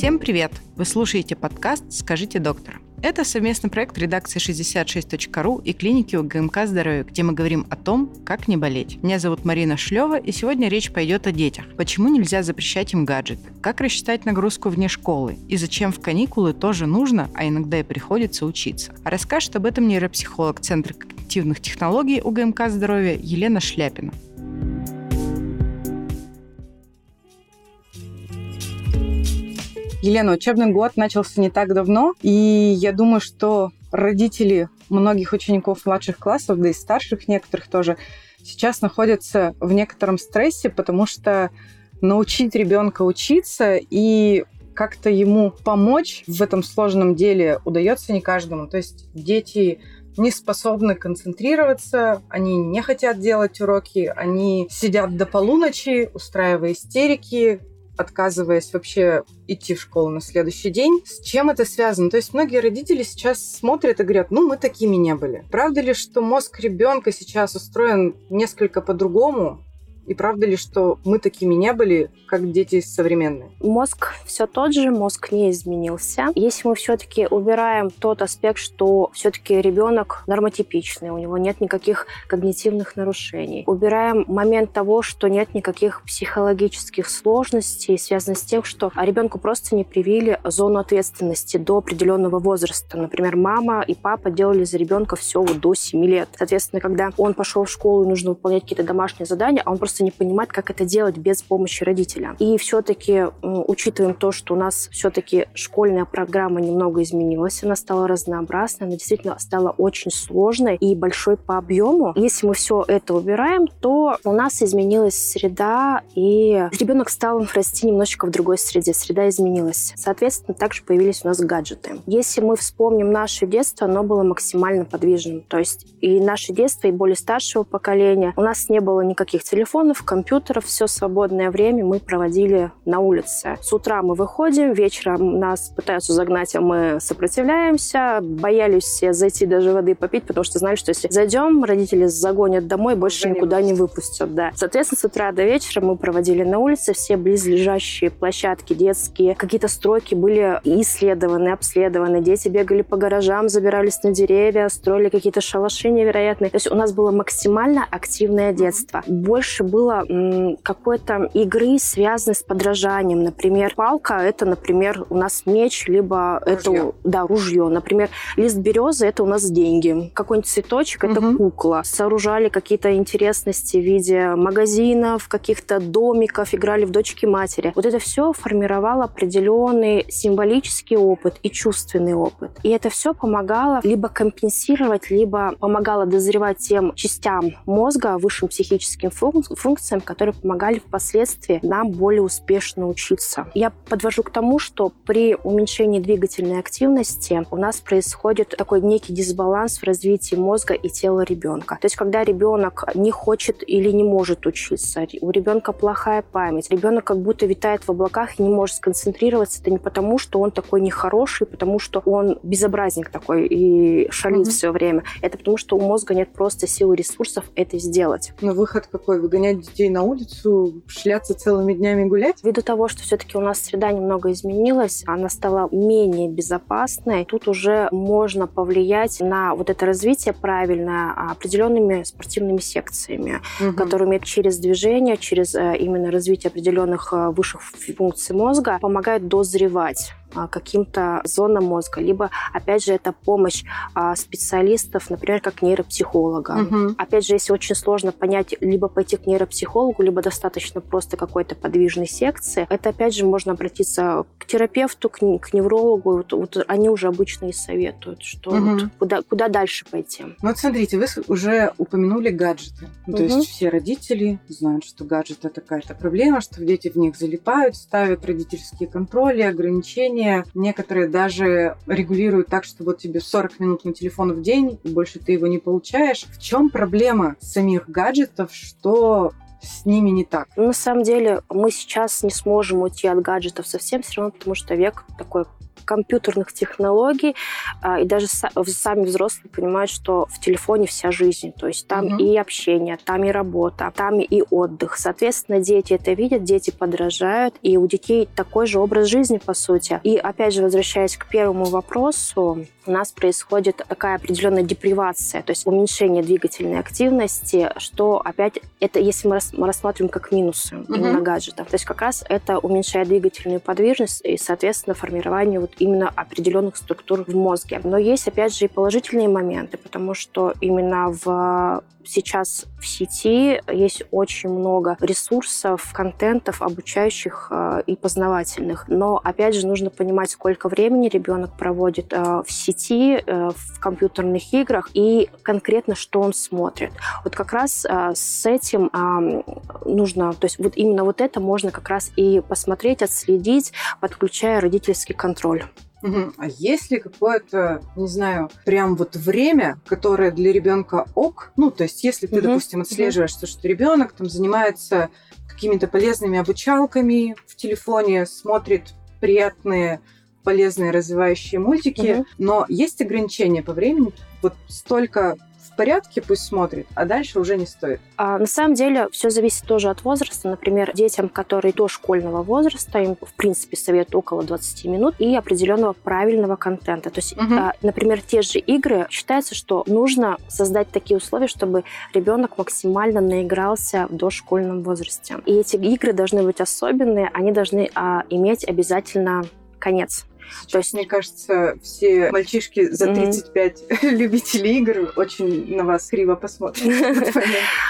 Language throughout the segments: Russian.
Всем привет! Вы слушаете подкаст «Скажите доктор». Это совместный проект редакции 66.ru и клиники УГМК «Здоровье», где мы говорим о том, как не болеть. Меня зовут Марина Шлева, и сегодня речь пойдет о детях. Почему нельзя запрещать им гаджеты? Как рассчитать нагрузку вне школы? И зачем в каникулы тоже нужно, а иногда и приходится учиться? Расскажет об этом нейропсихолог Центра когнитивных технологий УГМК «Здоровье» Елена Шляпина. Елена, учебный год начался не так давно, и я думаю, что родители многих учеников младших классов, да и старших некоторых тоже, сейчас находятся в некотором стрессе, потому что научить ребенка учиться и как-то ему помочь в этом сложном деле удается не каждому. То есть дети не способны концентрироваться, они не хотят делать уроки, они сидят до полуночи, устраивая истерики, отказываясь вообще идти в школу на следующий день. С чем это связано? То есть многие родители сейчас смотрят и говорят, ну, мы такими не были. Правда ли, что мозг ребенка сейчас устроен несколько по-другому, и правда ли, что мы такими не были, как дети современные? Мозг все тот же, мозг не изменился. Если мы все-таки убираем тот аспект, что все-таки ребенок нормотипичный, у него нет никаких когнитивных нарушений, убираем момент того, что нет никаких психологических сложностей, связанных с тем, что ребенку просто не привили зону ответственности до определенного возраста. Например, мама и папа делали за ребенка все вот до 7 лет. Соответственно, когда он пошел в школу нужно выполнять какие-то домашние задания, а он просто просто не понимает, как это делать без помощи родителя. И все-таки учитываем то, что у нас все-таки школьная программа немного изменилась, она стала разнообразной, она действительно стала очень сложной и большой по объему. Если мы все это убираем, то у нас изменилась среда, и ребенок стал расти немножечко в другой среде. Среда изменилась. Соответственно, также появились у нас гаджеты. Если мы вспомним наше детство, оно было максимально подвижным. То есть и наше детство, и более старшего поколения, у нас не было никаких телефонов, телефонов, компьютеров, все свободное время мы проводили на улице. С утра мы выходим, вечером нас пытаются загнать, а мы сопротивляемся. Боялись все зайти даже воды попить, потому что знали, что если зайдем, родители загонят домой, больше да никуда не выпустят. Да. Соответственно, с утра до вечера мы проводили на улице все близлежащие площадки детские, какие-то стройки были исследованы, обследованы. Дети бегали по гаражам, забирались на деревья, строили какие-то шалаши невероятные. То есть у нас было максимально активное детство. Больше было какой-то игры, связанной с подражанием. Например, палка — это, например, у нас меч, либо ружье. это да, ружье. Например, лист березы — это у нас деньги. Какой-нибудь цветочек — это угу. кукла. Сооружали какие-то интересности в виде магазинов, каких-то домиков, играли в дочки-матери. Вот это все формировало определенный символический опыт и чувственный опыт. И это все помогало либо компенсировать, либо помогало дозревать тем частям мозга, высшим психическим функциям, функциям, которые помогали впоследствии нам более успешно учиться. Я подвожу к тому, что при уменьшении двигательной активности у нас происходит такой некий дисбаланс в развитии мозга и тела ребенка. То есть, когда ребенок не хочет или не может учиться, у ребенка плохая память, ребенок как будто витает в облаках и не может сконцентрироваться, это не потому, что он такой нехороший, потому что он безобразник такой и шалит mm-hmm. все время. Это потому, что у мозга нет просто сил и ресурсов это сделать. Но выход какой? Выгонять выгонять детей на улицу, шляться целыми днями гулять? Ввиду того, что все-таки у нас среда немного изменилась, она стала менее безопасной, тут уже можно повлиять на вот это развитие правильное определенными спортивными секциями, угу. которые через движение, через э, именно развитие определенных э, высших функций мозга помогают дозревать каким-то зонам мозга, либо, опять же, это помощь а, специалистов, например, как нейропсихолога. Угу. Опять же, если очень сложно понять, либо пойти к нейропсихологу, либо достаточно просто какой-то подвижной секции, это, опять же, можно обратиться к терапевту, к, к неврологу. Вот, вот они уже обычно и советуют, что угу. вот куда, куда дальше пойти. Ну вот смотрите, вы уже упомянули гаджеты. Ну, то угу. есть все родители знают, что гаджет это какая-то проблема, что дети в них залипают, ставят родительские контроли, ограничения, приложения. Некоторые даже регулируют так, что вот тебе 40 минут на телефон в день, и больше ты его не получаешь. В чем проблема самих гаджетов, что с ними не так? На самом деле мы сейчас не сможем уйти от гаджетов совсем все равно, потому что век такой компьютерных технологий, и даже сами взрослые понимают, что в телефоне вся жизнь. То есть там угу. и общение, там и работа, там и отдых. Соответственно, дети это видят, дети подражают, и у детей такой же образ жизни, по сути. И опять же, возвращаясь к первому вопросу, у нас происходит такая определенная депривация, то есть уменьшение двигательной активности, что опять это, если мы, рас, мы рассматриваем как минусы uh-huh. именно гаджетов, то есть как раз это уменьшает двигательную подвижность и, соответственно, формирование вот именно определенных структур в мозге. Но есть, опять же, и положительные моменты, потому что именно в сейчас в сети есть очень много ресурсов, контентов, обучающих э, и познавательных. Но, опять же, нужно понимать, сколько времени ребенок проводит э, в сети, э, в компьютерных играх и конкретно, что он смотрит. Вот как раз с этим нужно, то есть вот именно вот это можно как раз и посмотреть, отследить, подключая родительский контроль. Угу. А есть ли какое-то, не знаю, прям вот время, которое для ребенка ок? Ну, то есть, если ты, угу. допустим, отслеживаешь, угу. что ребенок там занимается какими-то полезными обучалками в телефоне, смотрит приятные полезные развивающие мультики, угу. но есть ограничения по времени. Вот столько порядке, пусть смотрит, а дальше уже не стоит. А, на самом деле все зависит тоже от возраста. Например, детям, которые до школьного возраста, им, в принципе, совет около 20 минут и определенного правильного контента. То есть, угу. а, например, те же игры, считается, что нужно создать такие условия, чтобы ребенок максимально наигрался в дошкольном возрасте. И эти игры должны быть особенные, они должны а, иметь обязательно конец. То есть, мне кажется, все мальчишки за 35 mm-hmm. любителей игр очень на вас криво посмотрят.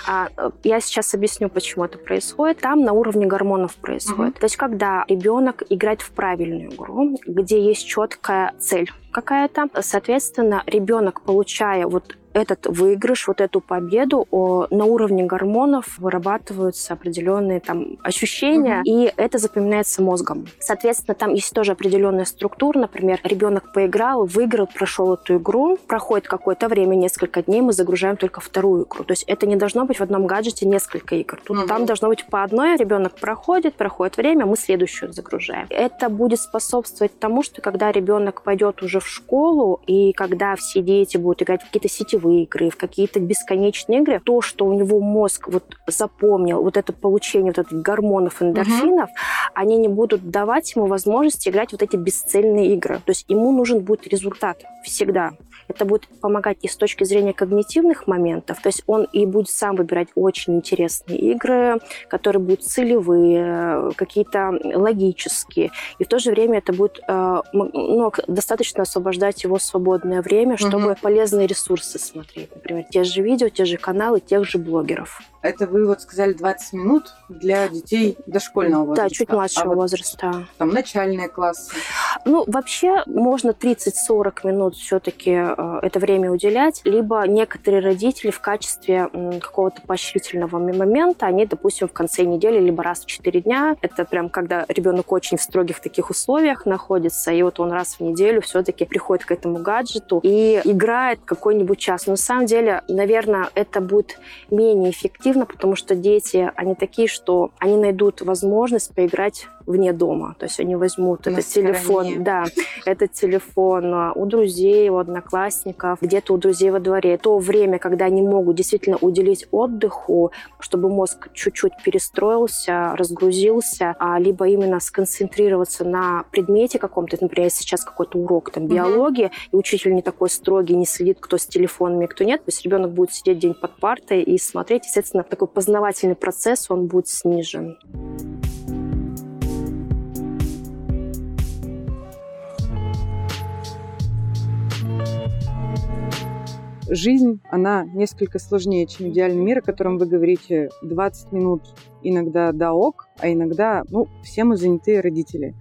А, я сейчас объясню, почему это происходит. Там на уровне гормонов происходит. То есть, когда ребенок играет в правильную игру, где есть четкая цель какая-то. Соответственно, ребенок, получая вот этот выигрыш, вот эту победу, о, на уровне гормонов вырабатываются определенные там ощущения, угу. и это запоминается мозгом. Соответственно, там есть тоже определенная структура. Например, ребенок поиграл, выиграл, прошел эту игру, проходит какое-то время, несколько дней, мы загружаем только вторую игру. То есть это не должно быть в одном гаджете несколько игр. Тут угу. там должно быть по одной, ребенок проходит, проходит время, мы следующую загружаем. Это будет способствовать тому, что когда ребенок пойдет уже в школу, и когда все дети будут играть в какие-то сетевые сетевые игры, в какие-то бесконечные игры, то, что у него мозг вот запомнил, вот это получение вот этих гормонов, эндорфинов, угу. они не будут давать ему возможность играть вот эти бесцельные игры. То есть ему нужен будет результат всегда. Это будет помогать и с точки зрения когнитивных моментов, то есть он и будет сам выбирать очень интересные игры, которые будут целевые, какие-то логические, и в то же время это будет э, ну, достаточно освобождать его свободное время, чтобы угу. полезные ресурсы смотреть, например, те же видео, те же каналы, тех же блогеров. Это вы вот сказали 20 минут для детей дошкольного возраста. Да, чуть младшего а возраста. Вот, там начальные классы. Ну, вообще можно 30-40 минут все-таки э, это время уделять, либо некоторые родители в качестве какого-то поощрительного момента, они, допустим, в конце недели, либо раз в 4 дня, это прям когда ребенок очень в строгих таких условиях находится, и вот он раз в неделю все-таки приходит к этому гаджету и играет какой-нибудь час. Но на самом деле, наверное, это будет менее эффективно, эффективно, потому что дети, они такие, что они найдут возможность поиграть вне дома. То есть они возьмут На этот стороне. телефон, да, этот телефон а, у друзей, у одноклассников, где-то у друзей во дворе. То время, когда они могут действительно уделить отдыху, чтобы мозг чуть-чуть перестроился, разгрузился, а, либо именно сконцентрироваться на предмете каком-то. Например, сейчас какой-то урок там биологии, угу. и учитель не такой строгий, не следит, кто с телефонами, кто нет. То есть ребенок будет сидеть день под партой и смотреть. Естественно, такой познавательный процесс, он будет снижен. Жизнь, она несколько сложнее, чем идеальный мир, о котором вы говорите 20 минут иногда да ок, а иногда, ну, все мы занятые родители.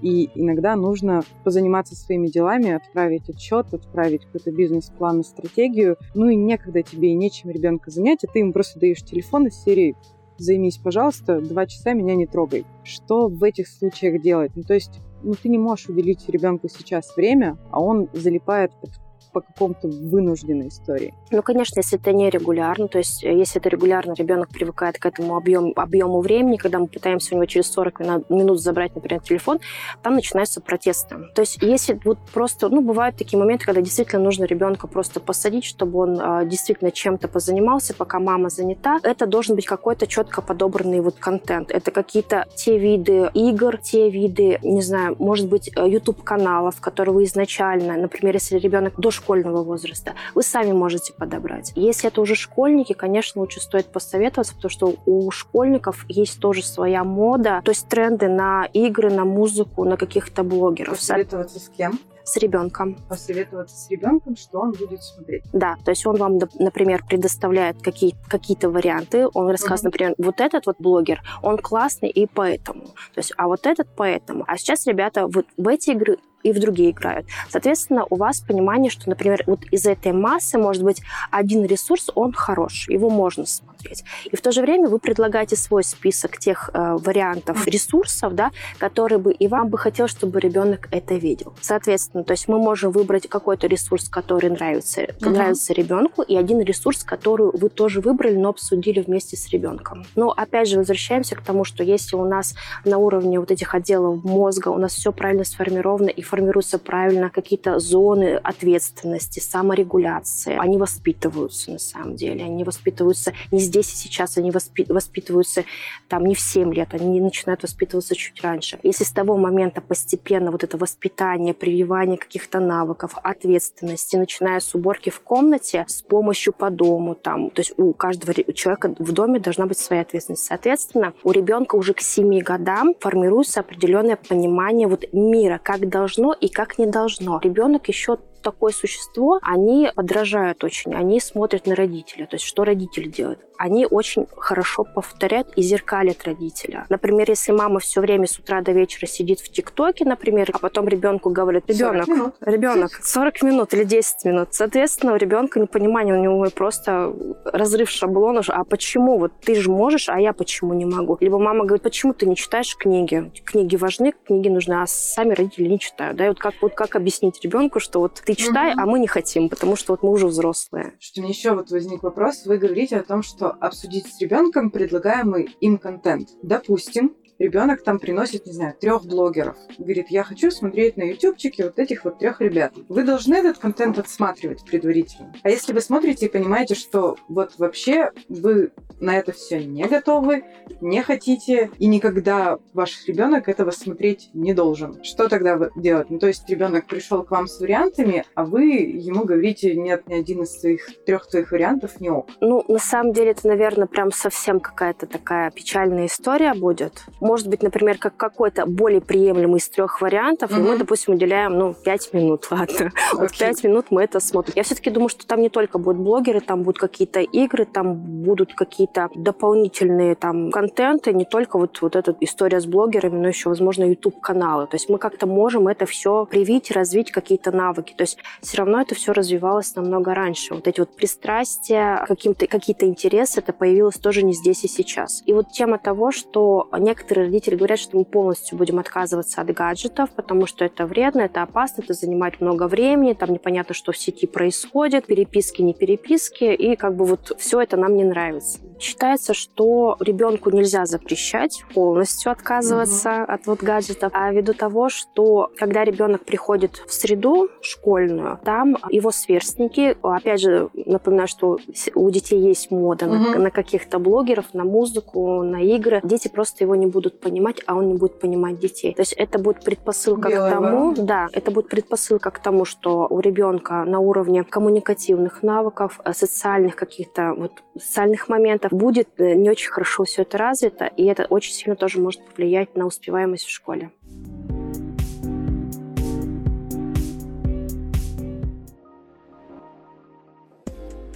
И иногда нужно позаниматься своими делами, отправить отчет, отправить какой-то бизнес-план и стратегию. Ну и некогда тебе и нечем ребенка занять, а ты ему просто даешь телефон из серии «Займись, пожалуйста, два часа меня не трогай». Что в этих случаях делать? Ну, то есть ну, ты не можешь уделить ребенку сейчас время, а он залипает под по какому-то вынужденной истории? Ну, конечно, если это не регулярно, то есть э, если это регулярно, ребенок привыкает к этому объему, объему времени, когда мы пытаемся у него через 40 минут забрать, например, телефон, там начинаются протесты. То есть если вот просто, ну, бывают такие моменты, когда действительно нужно ребенка просто посадить, чтобы он э, действительно чем-то позанимался, пока мама занята, это должен быть какой-то четко подобранный вот контент. Это какие-то те виды игр, те виды, не знаю, может быть, YouTube-каналов, которые вы изначально, например, если ребенок дошкольного возраста, вы сами можете подобрать. Если это уже школьники, конечно, лучше стоит посоветоваться, потому что у школьников есть тоже своя мода, то есть тренды на игры, на музыку, на каких-то блогеров. Посоветоваться с кем? с ребенком. Посоветоваться с ребенком, что он будет смотреть. Да, то есть он вам, например, предоставляет какие- какие-то варианты. Он рассказывает, mm-hmm. например, вот этот вот блогер, он классный и поэтому. То есть, а вот этот поэтому. А сейчас ребята вот в эти игры и в другие играют. Соответственно, у вас понимание, что, например, вот из этой массы может быть один ресурс, он хорош, его можно смотреть. И в то же время вы предлагаете свой список тех э, вариантов ресурсов, да, которые бы и вам бы хотелось, чтобы ребенок это видел. Соответственно, то есть мы можем выбрать какой-то ресурс, который нравится, uh-huh. нравится ребенку, и один ресурс, который вы тоже выбрали, но обсудили вместе с ребенком. Но опять же возвращаемся к тому, что если у нас на уровне вот этих отделов мозга у нас все правильно сформировано и формируются правильно какие-то зоны ответственности, саморегуляции. Они воспитываются на самом деле. Они воспитываются не здесь и сейчас, они воспи- воспитываются там не в 7 лет, они начинают воспитываться чуть раньше. Если с того момента постепенно вот это воспитание, прививание каких-то навыков, ответственности, начиная с уборки в комнате, с помощью по дому, там, то есть у каждого человека в доме должна быть своя ответственность. Соответственно, у ребенка уже к 7 годам формируется определенное понимание вот мира, как должно должно и как не должно. Ребенок еще такое существо, они подражают очень, они смотрят на родителя, то есть что родители делают. Они очень хорошо повторяют и зеркалят родителя. Например, если мама все время с утра до вечера сидит в ТикТоке, например, а потом ребенку говорит, ребенок, 40 ребенок, 40 минут или 10 минут. Соответственно, у ребенка непонимание, у него просто разрыв шаблонов. А почему? Вот ты же можешь, а я почему не могу? Либо мама говорит, почему ты не читаешь книги? Книги важны, книги нужны, а сами родители не читают. Да? И вот как, вот как объяснить ребенку, что вот ты читай, угу. а мы не хотим, потому что вот мы уже взрослые. Что мне еще вот возник вопрос. Вы говорите о том, что обсудить с ребенком предлагаемый им контент. Допустим, ребенок там приносит, не знаю, трех блогеров. Говорит, я хочу смотреть на ютубчике вот этих вот трех ребят. Вы должны этот контент отсматривать предварительно. А если вы смотрите и понимаете, что вот вообще вы на это все не готовы, не хотите, и никогда ваш ребенок этого смотреть не должен. Что тогда делать? Ну, то есть ребенок пришел к вам с вариантами, а вы ему говорите, нет, ни один из своих трех твоих вариантов не ок. Ну, на самом деле, это, наверное, прям совсем какая-то такая печальная история будет может быть, например, как какой-то более приемлемый из трех вариантов, mm-hmm. и мы, допустим, уделяем, ну, пять минут, ладно. Okay. Вот пять минут мы это смотрим. Я все-таки думаю, что там не только будут блогеры, там будут какие-то игры, там будут какие-то дополнительные там контенты, не только вот, вот эта история с блогерами, но еще, возможно, YouTube-каналы. То есть мы как-то можем это все привить, развить какие-то навыки. То есть все равно это все развивалось намного раньше. Вот эти вот пристрастия, каким-то, какие-то интересы, это появилось тоже не здесь и сейчас. И вот тема того, что некоторые некоторые родители говорят, что мы полностью будем отказываться от гаджетов, потому что это вредно, это опасно, это занимает много времени, там непонятно, что в сети происходит, переписки, не переписки, и как бы вот все это нам не нравится. Считается, что ребенку нельзя запрещать полностью отказываться угу. от вот гаджетов, а ввиду того, что когда ребенок приходит в среду школьную, там его сверстники, опять же, напоминаю, что у детей есть мода угу. на, на каких-то блогеров, на музыку, на игры, дети просто его не будут будут понимать, а он не будет понимать детей. То есть это будет предпосылка Белая к тому, ворона. да, это будет предпосылка к тому, что у ребенка на уровне коммуникативных навыков, э, социальных каких-то вот социальных моментов будет э, не очень хорошо все это развито, и это очень сильно тоже может повлиять на успеваемость в школе.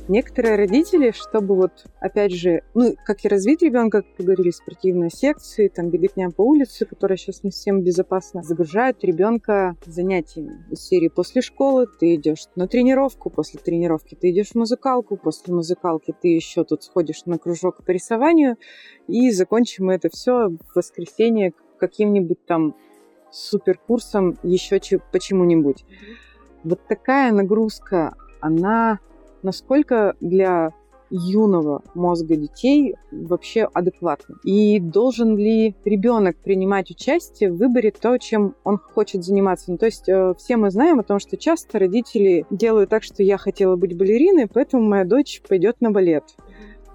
Некоторые родители, чтобы вот, опять же, ну, как и развить ребенка, как говорили, спортивные секции, там, беготня по улице, которая сейчас не всем безопасна, загружают ребенка занятиями. Из серии после школы ты идешь на тренировку, после тренировки ты идешь в музыкалку, после музыкалки ты еще тут сходишь на кружок по рисованию, и закончим это все в воскресенье каким-нибудь там суперкурсом еще почему-нибудь. Вот такая нагрузка, она насколько для юного мозга детей вообще адекватно? И должен ли ребенок принимать участие в выборе то, чем он хочет заниматься? Ну, то есть э, все мы знаем о том, что часто родители делают так, что я хотела быть балериной, поэтому моя дочь пойдет на балет.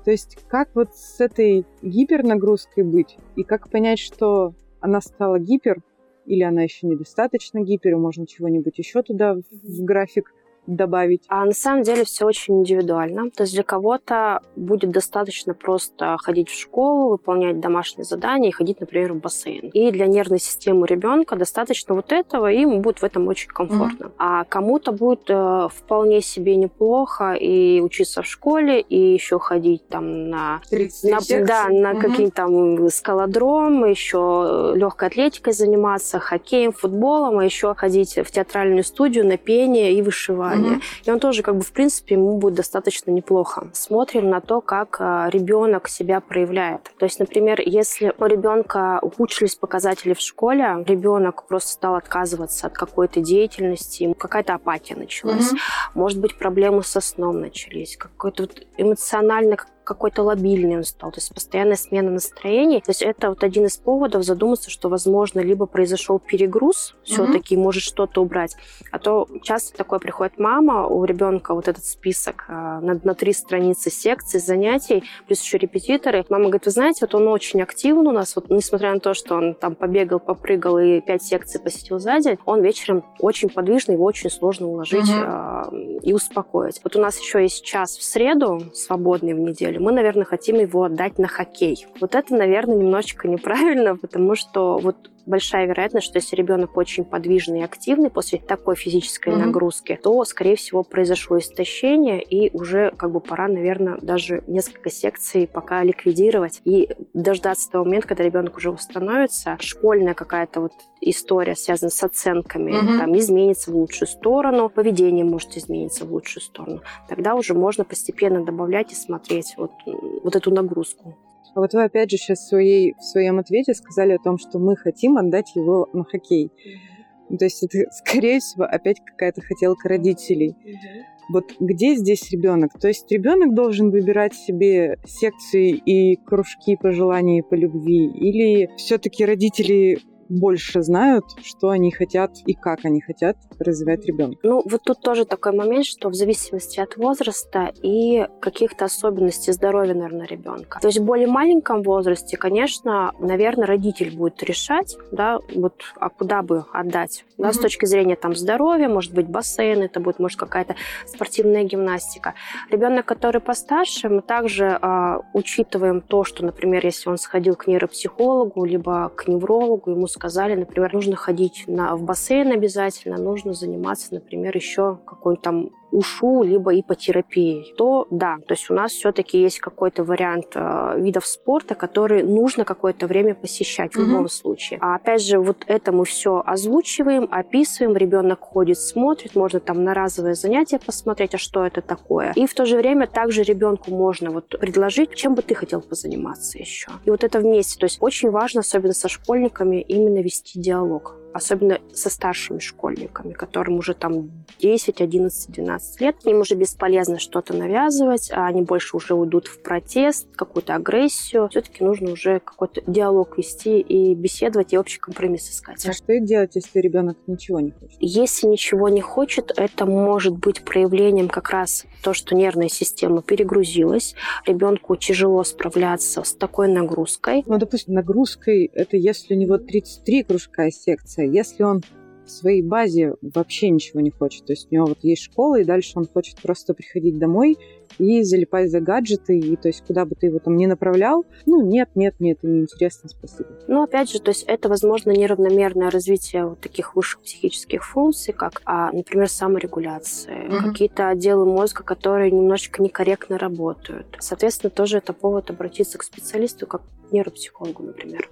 То есть как вот с этой гипернагрузкой быть? И как понять, что она стала гипер, или она еще недостаточно гипер, и можно чего-нибудь еще туда в график добавить? А на самом деле все очень индивидуально. То есть для кого-то будет достаточно просто ходить в школу, выполнять домашние задания и ходить, например, в бассейн. И для нервной системы ребенка достаточно вот этого, и ему будет в этом очень комфортно. Mm-hmm. А кому-то будет э, вполне себе неплохо и учиться в школе, и еще ходить там на, на да, на mm-hmm. какие-то там скалодром, еще легкой атлетикой заниматься, хоккеем, футболом, а еще ходить в театральную студию на пение и вышивание образования. Mm-hmm. И он тоже, как бы, в принципе, ему будет достаточно неплохо. Смотрим на то, как а, ребенок себя проявляет. То есть, например, если у ребенка ухудшились показатели в школе, ребенок просто стал отказываться от какой-то деятельности, какая-то апатия началась. Mm-hmm. Может быть, проблемы со сном начались, какой-то вот эмоционально какой-то лобильный он стал, то есть постоянная смена настроений. То есть это вот один из поводов задуматься, что, возможно, либо произошел перегруз mm-hmm. все-таки, может что-то убрать. А то часто такое приходит мама, у ребенка вот этот список а, на, на три страницы секций, занятий, плюс еще репетиторы. Мама говорит, вы знаете, вот он очень активен у нас, вот несмотря на то, что он там побегал, попрыгал и пять секций посетил за день, он вечером очень подвижный, его очень сложно уложить mm-hmm. э, и успокоить. Вот у нас еще есть час в среду, свободный в неделю, мы, наверное, хотим его отдать на хоккей. Вот это, наверное, немножечко неправильно, потому что вот большая вероятность, что если ребенок очень подвижный и активный после такой физической mm-hmm. нагрузки, то, скорее всего, произошло истощение, и уже как бы пора, наверное, даже несколько секций пока ликвидировать и дождаться того момента, когда ребенок уже восстановится. Школьная какая-то вот история, связанная с оценками, mm-hmm. там изменится в лучшую сторону, поведение может измениться в лучшую сторону. Тогда уже можно постепенно добавлять и смотреть вот, вот эту нагрузку. А вот вы опять же сейчас в, своей, в своем ответе сказали о том, что мы хотим отдать его на хоккей. Mm-hmm. То есть это, скорее всего, опять какая-то хотелка родителей. Mm-hmm. Вот где здесь ребенок? То есть ребенок должен выбирать себе секции и кружки по желанию и по любви, или все-таки родители больше знают, что они хотят и как они хотят развивать ребенка. Ну, вот тут тоже такой момент, что в зависимости от возраста и каких-то особенностей здоровья, наверное, ребенка. То есть в более маленьком возрасте, конечно, наверное, родитель будет решать, да, вот, а куда бы отдать, да, mm-hmm. с точки зрения там здоровья, может быть, бассейн, это будет, может, какая-то спортивная гимнастика. Ребенок, который постарше, мы также э, учитываем то, что, например, если он сходил к нейропсихологу, либо к неврологу, ему сказали, например, нужно ходить на, в бассейн обязательно, нужно заниматься, например, еще какой-то там ушу, либо ипотерапией, то да, то есть у нас все-таки есть какой-то вариант э, видов спорта, которые нужно какое-то время посещать в любом случае. А опять же, вот это мы все озвучиваем, описываем, ребенок ходит, смотрит, можно там на разовое занятие посмотреть, а что это такое. И в то же время также ребенку можно вот предложить, чем бы ты хотел позаниматься еще. И вот это вместе. То есть очень важно, особенно со школьниками, именно вести диалог особенно со старшими школьниками, которым уже там 10, 11, 12 лет. Им уже бесполезно что-то навязывать, а они больше уже уйдут в протест, какую-то агрессию. Все-таки нужно уже какой-то диалог вести и беседовать, и общий компромисс искать. А что делать, если ребенок ничего не хочет? Если ничего не хочет, это может быть проявлением как раз то, что нервная система перегрузилась, ребенку тяжело справляться с такой нагрузкой. Ну, допустим, нагрузкой это если у него 33 кружка секции, мотивация. Если он в своей базе вообще ничего не хочет, то есть у него вот есть школа, и дальше он хочет просто приходить домой и залипать за гаджеты, и то есть куда бы ты его там ни направлял, ну нет, нет, мне это неинтересно, спасибо. Ну опять же, то есть это, возможно, неравномерное развитие вот таких высших психических функций, как, а, например, саморегуляция, mm-hmm. какие-то отделы мозга, которые немножечко некорректно работают. Соответственно, тоже это повод обратиться к специалисту, как к нейропсихологу, например.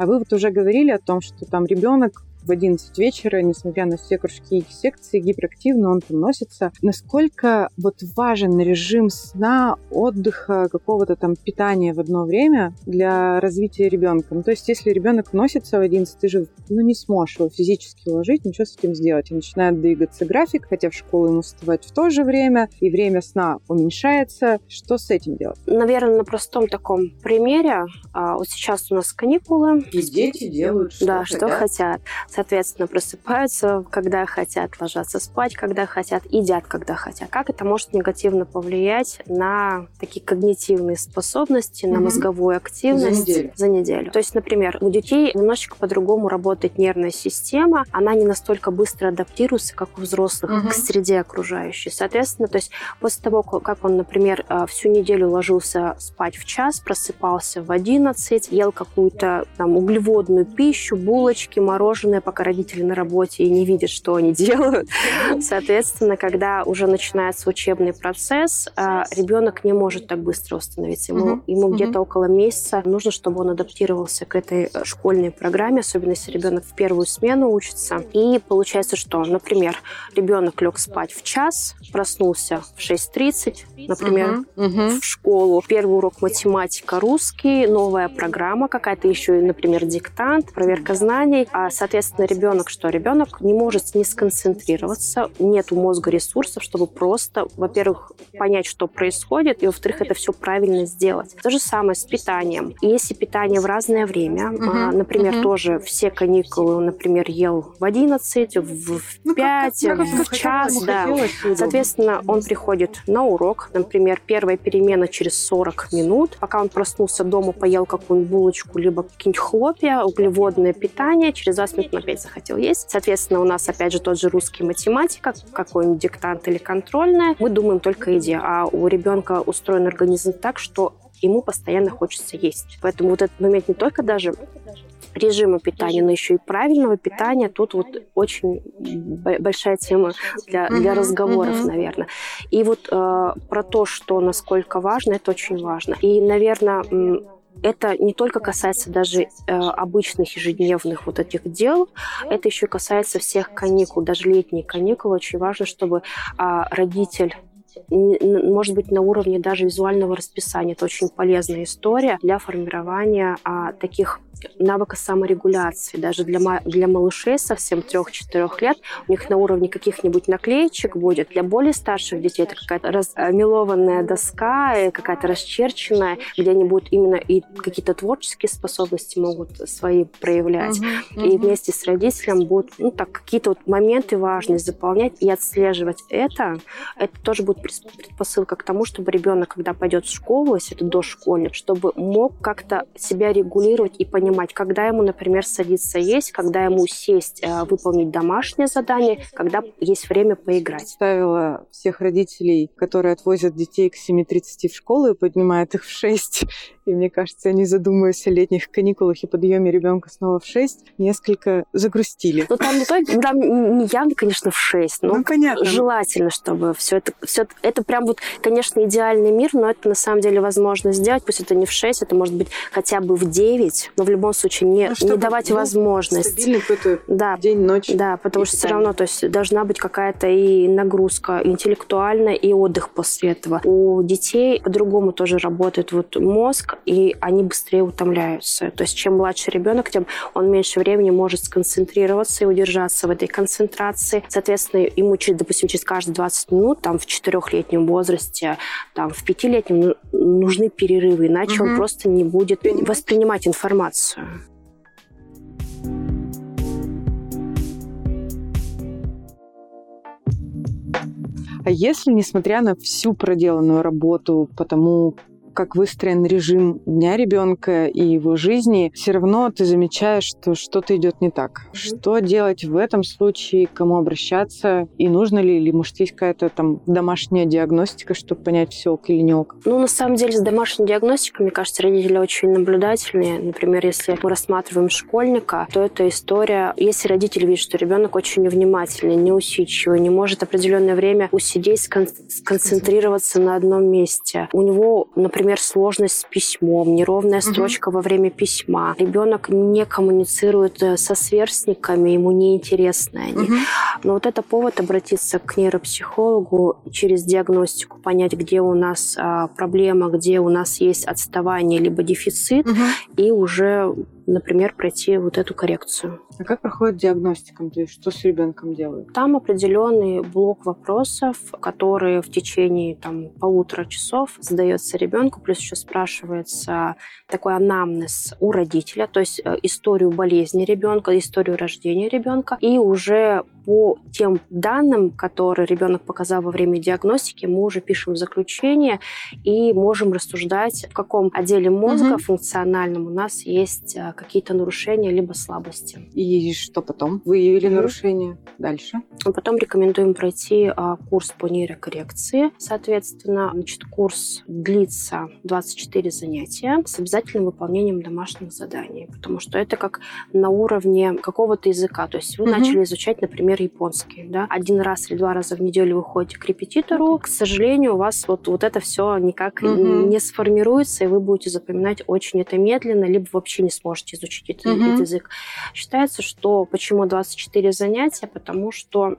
А вы вот уже говорили о том, что там ребенок в 11 вечера, несмотря на все кружки и секции, гиперактивно он там носится. Насколько вот важен режим сна, отдыха, какого-то там питания в одно время для развития ребенка? Ну, то есть, если ребенок носится в 11, ты же ну, не сможешь его физически уложить, ничего с этим сделать. И начинает двигаться график, хотя в школу ему вставать в то же время, и время сна уменьшается. Что с этим делать? Наверное, на простом таком примере. А, вот сейчас у нас каникулы. И дети делают, что да, хотят. что хотят. Соответственно, просыпаются, когда хотят, ложатся спать, когда хотят, едят, когда хотят. Как это может негативно повлиять на такие когнитивные способности, на мозговую активность За неделю. за неделю? То есть, например, у детей немножечко по-другому работает нервная система, она не настолько быстро адаптируется, как у взрослых, Мгм. к среде окружающей. Соответственно, то есть после того, как он, например, э, всю неделю ложился спать в час, просыпался в 11, ел какую-то там углеводную пищу, булочки, мороженое, пока родители на работе и не видят, что они делают. Соответственно, когда уже начинается учебный процесс, э, ребенок не может так быстро восстановиться. Ему, Мгм. ему где-то около месяца нужно, чтобы он адаптировался к этой э, школьной программе, особенно если ребенок в первую смену учится. И получается, что, например, ребенок лег спать в час, проснулся в 6.30, например, Мгм. Мгм. в школу. Первый урок математика, русский, новая программа какая-то, еще например, диктант, проверка знаний. А, соответственно, ребенок что? Ребенок не может не сконцентрироваться, нет у мозга ресурсов, чтобы просто, во-первых, понять, что происходит, и, во-вторых, это все правильно сделать. То же самое с питанием. Если питание в разное время, а, Мгм, например, мгм. тоже все каникулы, например, ел в 11, в в Ну, как- 5, как- как- в как час, да. хотелось. Соответственно, он приходит на урок, например, первая перемена через 40 минут. Пока он проснулся дома, поел какую-нибудь булочку, либо какие-нибудь хлопья, углеводное питание, через 20 минут опять захотел есть. Соответственно, у нас опять же тот же русский математика, какой-нибудь диктант или контрольная. Мы думаем только еде, а у ребенка устроен организм так, что ему постоянно хочется есть. Поэтому вот этот момент не только даже режима питания, но еще и правильного питания. Тут вот очень большая тема для, для разговоров, наверное. И вот э, про то, что насколько важно, это очень важно. И, наверное, это не только касается даже э, обычных ежедневных вот этих дел, это еще касается всех каникул, даже летние каникулы. Очень важно, чтобы а, родитель может быть, на уровне даже визуального расписания. Это очень полезная история для формирования а, таких навыка саморегуляции. Даже для, для малышей совсем 3-4 лет у них на уровне каких-нибудь наклеечек будет. Для более старших детей это какая-то размелованная доска, э, какая-то расчерченная, где они будут именно и какие-то творческие способности могут свои проявлять Мгм, и мгм. вместе с родителем будут ну, так, какие-то вот моменты важные заполнять и отслеживать это. Это тоже будет предпосылка к тому, чтобы ребенок, когда пойдет в школу, если это дошкольник, чтобы мог как-то себя регулировать и понимать, когда ему, например, садиться есть, когда ему сесть, э, выполнить домашнее задание, когда есть время поиграть. Ставила всех родителей, которые отвозят детей к 7.30 в школу и поднимают их в 6. И мне кажется, они, задумываясь о летних каникулах и подъеме ребенка снова в 6, несколько загрустили. Ну, там не только, там не явно, конечно, в 6, но Ну, понятно. желательно, чтобы все это, все это прям вот, конечно, идеальный мир, но это на самом деле возможно сделать. Пусть это не в 6, это может быть хотя бы в 9, но в любом случае не, Ну, не давать возможность. Стабильный какой-то Да, день-ночь. да, потому что все равно, то есть должна быть какая-то и нагрузка интеллектуальная, и отдых после этого. У детей по-другому тоже работает вот мозг, и они быстрее утомляются. То есть чем младше ребенок, тем он меньше времени может сконцентрироваться и удержаться в этой концентрации. Соответственно, ему, через, допустим, через каждые 20 минут, там в четырехлетнем возрасте, там в пятилетнем ну- нужны перерывы, иначе он Мгм. просто не будет воспринимать информацию. А если, несмотря на всю проделанную работу по тому, как выстроен режим дня ребенка и его жизни, все равно ты замечаешь, что что-то идет не так. Что делать в этом случае, к кому обращаться, и нужно ли, или может есть какая-то там домашняя диагностика, чтобы понять, все ок или не ок. Ну, на самом деле, с домашней диагностикой, мне кажется, родители очень наблюдательные. Например, если мы рассматриваем школьника, то это история, если родители видят, что ребенок очень невнимательный, неусидчивый, не может определенное время усидеть, скон- сконцентрироваться на одном месте. У него, например, например, сложность с письмом, неровная строчка угу. во время письма. Ребенок не коммуницирует э, со сверстниками, ему неинтересны они. Угу. Но вот это повод обратиться к нейропсихологу через диагностику, понять, где у нас а, проблема, где у нас есть отставание либо дефицит, угу. и уже например, пройти вот эту коррекцию. А как проходит диагностика? То есть что с ребенком делают? Там определенный блок вопросов, которые в течение там, полутора часов задается ребенку, плюс еще спрашивается такой анамнез у родителя, то есть э, историю болезни ребенка, историю рождения ребенка, и уже по тем данным, которые ребенок показал во время диагностики, мы уже пишем заключение и можем рассуждать, в каком отделе мозга угу. функциональном у нас есть э, какие-то нарушения либо слабости. И что потом? Выявили угу. нарушения. Дальше? Потом рекомендуем пройти а, курс по нейрокоррекции. Соответственно, значит, курс длится 24 занятия с обязательным выполнением домашних заданий, потому что это как на уровне какого-то языка. То есть вы угу. начали изучать, например, например, японский, да, один раз или два раза в неделю вы ходите к репетитору, к сожалению, у вас вот, вот это все никак mm-hmm. не сформируется, и вы будете запоминать очень это медленно, либо вообще не сможете изучить этот, mm-hmm. этот язык. Считается, что почему 24 занятия, потому что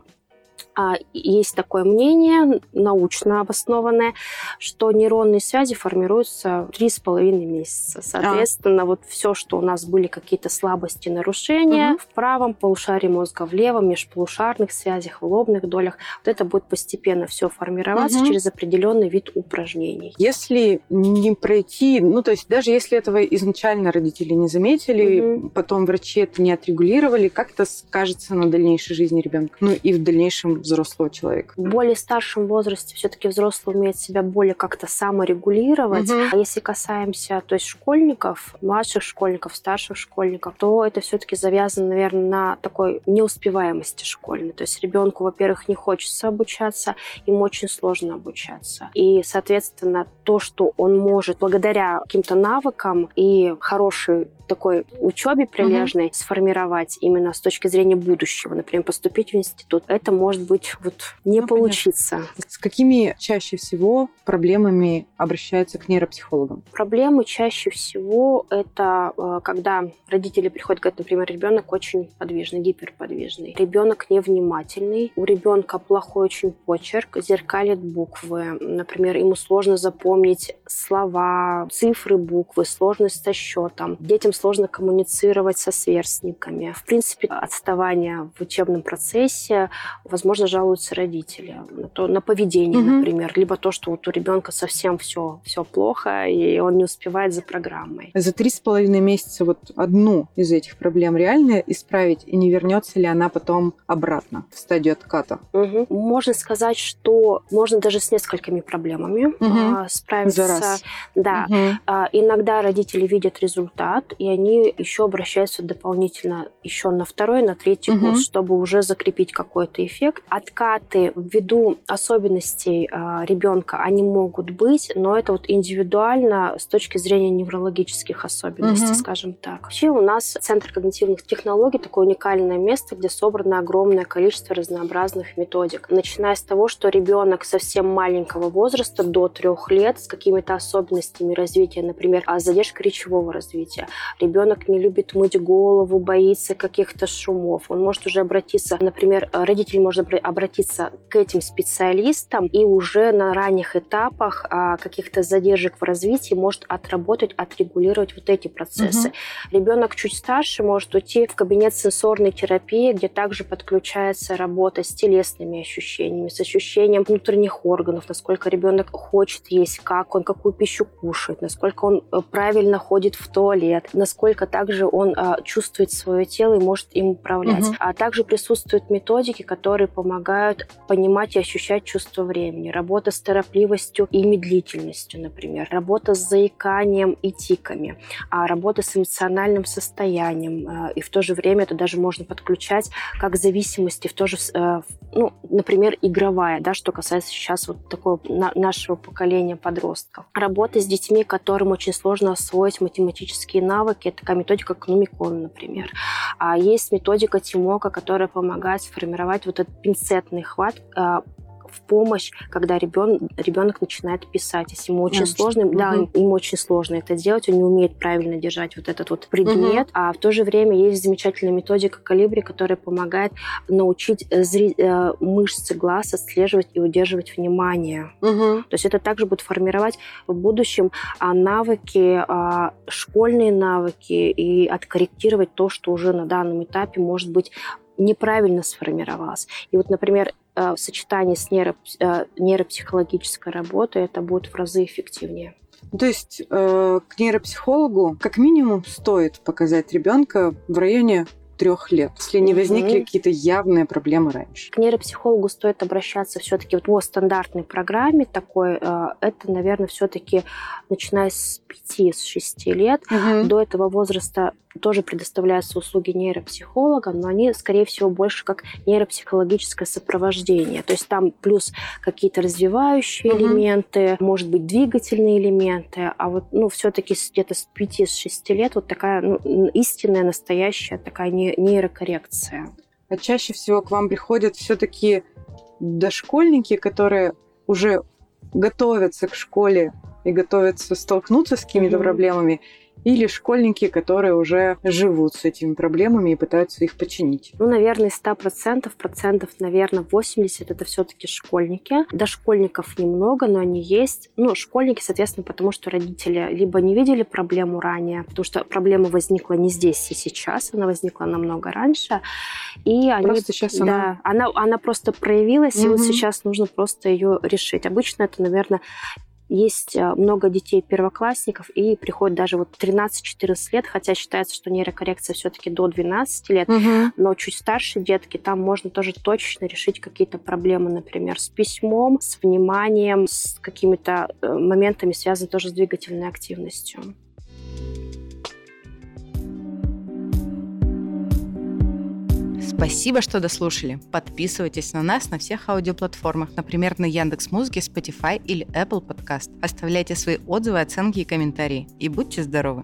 есть такое мнение, научно обоснованное, что нейронные связи формируются три с половиной месяца. Соответственно, а. вот все, что у нас были какие-то слабости, нарушения угу. в правом полушарии мозга, в левом, межполушарных связях, в лобных долях, вот это будет постепенно все формироваться угу. через определенный вид упражнений. Если не пройти, ну то есть даже если этого изначально родители не заметили, угу. потом врачи это не отрегулировали, как это скажется на дальнейшей жизни ребенка? Ну и в дальнейшем взрослого человека. В более старшем возрасте все-таки взрослый умеет себя более как-то саморегулировать. Угу. А если касаемся то есть школьников, младших школьников, старших школьников, то это все-таки завязано, наверное, на такой неуспеваемости школьной. То есть ребенку, во-первых, не хочется обучаться, ему очень сложно обучаться. И, соответственно, то, что он может благодаря каким-то навыкам и хорошей такой учебе прилежной угу. сформировать именно с точки зрения будущего, например, поступить в институт, это может быть вот не ну, получиться. Понятно. С какими чаще всего проблемами обращаются к нейропсихологам? Проблемы чаще всего это э, когда родители приходят, говорят, например, ребенок очень подвижный, гиперподвижный, ребенок невнимательный, у ребенка плохой очень почерк, зеркалит буквы, например, ему сложно запомнить слова, цифры, буквы, сложность со счетом. Детям сложно коммуницировать со сверстниками. В принципе, отставание в учебном процессе, возможно, жалуются родители на, то, на поведение, угу. например, либо то, что вот у ребенка совсем все, все плохо, и он не успевает за программой. За три с половиной месяца вот одну из этих проблем реально исправить, и не вернется ли она потом обратно в стадию отката? Угу. Можно сказать, что можно даже с несколькими проблемами угу. справиться. За раз. Да. Угу. Иногда родители видят результат, и они еще обращаются дополнительно еще на второй, на третий угу. курс, чтобы уже закрепить какой-то эффект. Откаты ввиду особенностей э, ребенка они могут быть, но это вот индивидуально с точки зрения неврологических особенностей, угу. скажем так. Вообще у нас Центр когнитивных технологий такое уникальное место, где собрано огромное количество разнообразных методик. Начиная с того, что ребенок совсем маленького возраста, до трех лет, с какими-то особенностями развития, например, а задержка речевого развития, ребенок не любит мыть голову, боится каких-то шумов. Он может уже обратиться, например, родитель может обратиться к этим специалистам и уже на ранних этапах а, каких-то задержек в развитии может отработать, отрегулировать вот эти процессы. Угу. Ребенок чуть старше может уйти в кабинет сенсорной терапии, где также подключается работа с телесными ощущениями, с ощущением внутренних органов, насколько ребенок хочет есть, как он, какую пищу кушает, насколько он э, правильно ходит в туалет, насколько также он а, чувствует свое тело и может им управлять. Угу. А также присутствуют методики, которые помогают понимать и ощущать чувство времени. Работа с торопливостью и медлительностью, например. Работа с заиканием и тиками. А работа с эмоциональным состоянием. А, и в то же время это даже можно подключать как зависимости в то же, э, ну, например, игровая, да, что касается сейчас вот такого нашего поколения подростков. Работа с детьми, которым очень сложно освоить математические навыки. Это такая методика Кнумикон, например. А есть методика Тимока, которая помогает сформировать вот этот пинцетный хват а, в помощь, когда ребен, ребенок начинает писать. Если ему очень А, сложно, угу. да, ему очень сложно это делать, он не умеет правильно держать вот этот вот предмет, а в то же время есть замечательная методика калибри, которая помогает научить э, зри- э, мышцы глаз отслеживать и удерживать внимание. Угу. То есть это также будет формировать в будущем а, навыки, а, школьные навыки и откорректировать то, что уже на данном этапе может быть неправильно сформировалось. И вот, например, э, в сочетании с нейро, э, нейропсихологической работой это будет в разы эффективнее. То есть э, к нейропсихологу как минимум стоит показать ребенка в районе трех лет, если не возникли какие-то явные проблемы раньше. К нейропсихологу стоит обращаться все-таки вот по стандартной программе такой. Это, наверное, все-таки начиная с 5-6 лет. Мгм. До этого возраста тоже предоставляются услуги нейропсихолога, но они, скорее всего, больше как нейропсихологическое сопровождение. То есть там плюс какие-то развивающие Мгм. элементы, может быть, двигательные элементы, а вот, ну, все-таки где-то с 5-6 лет вот такая ну, истинная, настоящая такая не- нейрокоррекция. А чаще всего к вам приходят все-таки дошкольники, которые уже готовятся к школе и готовятся столкнуться с какими-то Мгм. проблемами, или школьники, которые уже живут с этими проблемами и пытаются их починить. Ну, наверное, из 100%, процентов, наверное, 80 это все-таки школьники. Дошкольников немного, но они есть. Ну, школьники, соответственно, потому что родители либо не видели проблему ранее, потому что проблема возникла не здесь и сейчас, она возникла намного раньше. И они... Просто сейчас да, она- она... Она, просто проявилась, и вот сейчас нужно просто ее решить. Обычно это, наверное, есть э, много детей первоклассников, и приходит даже вот 13-14 лет, хотя считается, что нейрокоррекция все-таки до 12 лет, но чуть старше детки, там можно тоже точечно решить какие-то проблемы, например, с письмом, с вниманием, с какими-то э, моментами, связанными тоже с двигательной активностью. Спасибо, что дослушали. Подписывайтесь на нас на всех аудиоплатформах, например, на Яндекс.Музыке, Spotify или Apple Podcast. Оставляйте свои отзывы, оценки и комментарии. И будьте здоровы!